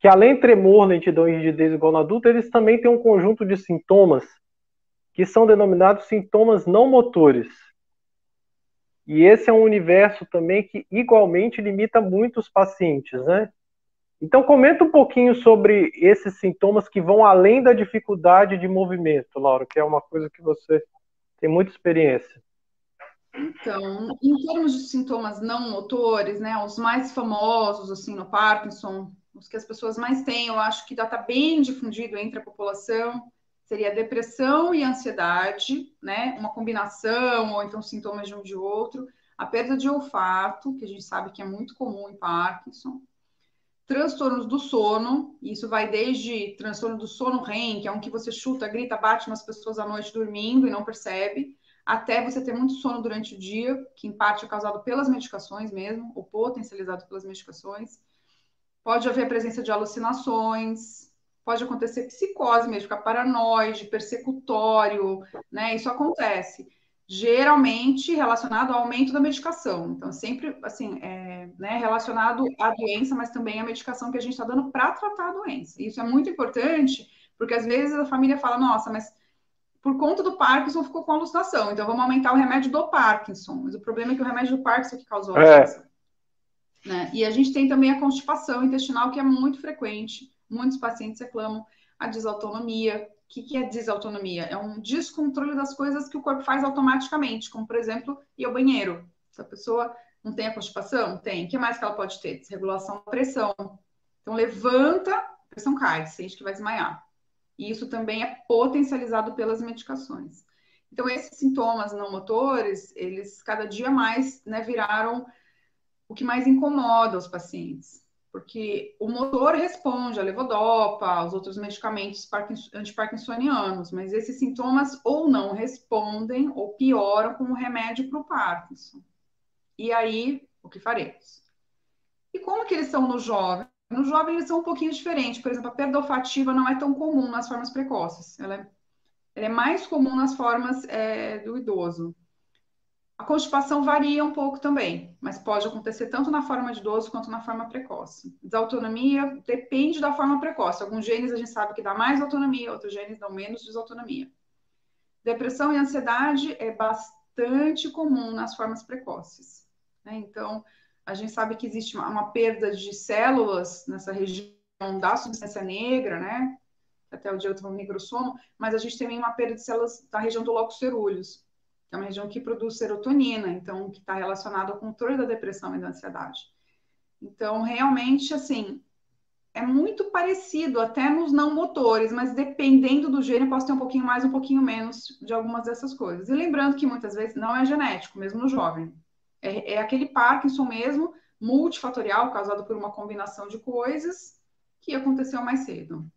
que além tremor, lentidão e rigidez igual no adulto, eles também têm um conjunto de sintomas que são denominados sintomas não motores. E esse é um universo também que igualmente limita muito os pacientes, né? Então comenta um pouquinho sobre esses sintomas que vão além da dificuldade de movimento, Laura, que é uma coisa que você tem muita experiência. Então, em termos de sintomas não motores, né, os mais famosos assim no Parkinson, os que as pessoas mais têm, eu acho que já está bem difundido entre a população, seria depressão e ansiedade, né? Uma combinação, ou então sintomas de um de outro, a perda de olfato, que a gente sabe que é muito comum em Parkinson, transtornos do sono, isso vai desde transtorno do sono REM, que é um que você chuta, grita, bate nas pessoas à noite dormindo e não percebe, até você ter muito sono durante o dia, que em parte é causado pelas medicações mesmo, ou potencializado pelas medicações. Pode haver a presença de alucinações, pode acontecer psicose mesmo, ficar paranoide, persecutório, né? Isso acontece. Geralmente relacionado ao aumento da medicação. Então, sempre, assim, é, né, relacionado à doença, mas também à medicação que a gente está dando para tratar a doença. Isso é muito importante, porque às vezes a família fala, nossa, mas por conta do Parkinson ficou com alucinação, então vamos aumentar o remédio do Parkinson. Mas o problema é que o remédio do Parkinson que causou a alucinação. Né? E a gente tem também a constipação intestinal, que é muito frequente. Muitos pacientes reclamam a desautonomia. O que, que é desautonomia? É um descontrole das coisas que o corpo faz automaticamente, como, por exemplo, ir ao banheiro. Se a pessoa não tem a constipação? Tem. O que mais que ela pode ter? Desregulação da pressão. Então, levanta, a pressão cai, sente que vai desmaiar. E isso também é potencializado pelas medicações. Então, esses sintomas não motores, eles cada dia mais né, viraram o que mais incomoda os pacientes, porque o motor responde a levodopa, aos outros medicamentos antiparkinsonianos, mas esses sintomas ou não respondem ou pioram com o remédio para o Parkinson. E aí, o que faremos? E como que eles são no jovem? No jovem eles são um pouquinho diferentes. Por exemplo, a perda olfativa não é tão comum nas formas precoces. Ela é, ela é mais comum nas formas é, do idoso. A constipação varia um pouco também, mas pode acontecer tanto na forma de idoso quanto na forma precoce. Desautonomia depende da forma precoce. Alguns genes a gente sabe que dá mais autonomia, outros genes dão menos desautonomia. Depressão e ansiedade é bastante comum nas formas precoces. Né? Então, a gente sabe que existe uma, uma perda de células nessa região da substância negra, né? Até o dia do nigrossomo, mas a gente tem uma perda de células da região do locus cerúleus que é uma região que produz serotonina, então que está relacionado ao controle da depressão e da ansiedade. Então, realmente, assim, é muito parecido até nos não motores, mas dependendo do gênero, posso ter um pouquinho mais, um pouquinho menos de algumas dessas coisas. E lembrando que muitas vezes não é genético, mesmo no jovem. É, é aquele Parkinson mesmo, multifatorial, causado por uma combinação de coisas que aconteceu mais cedo.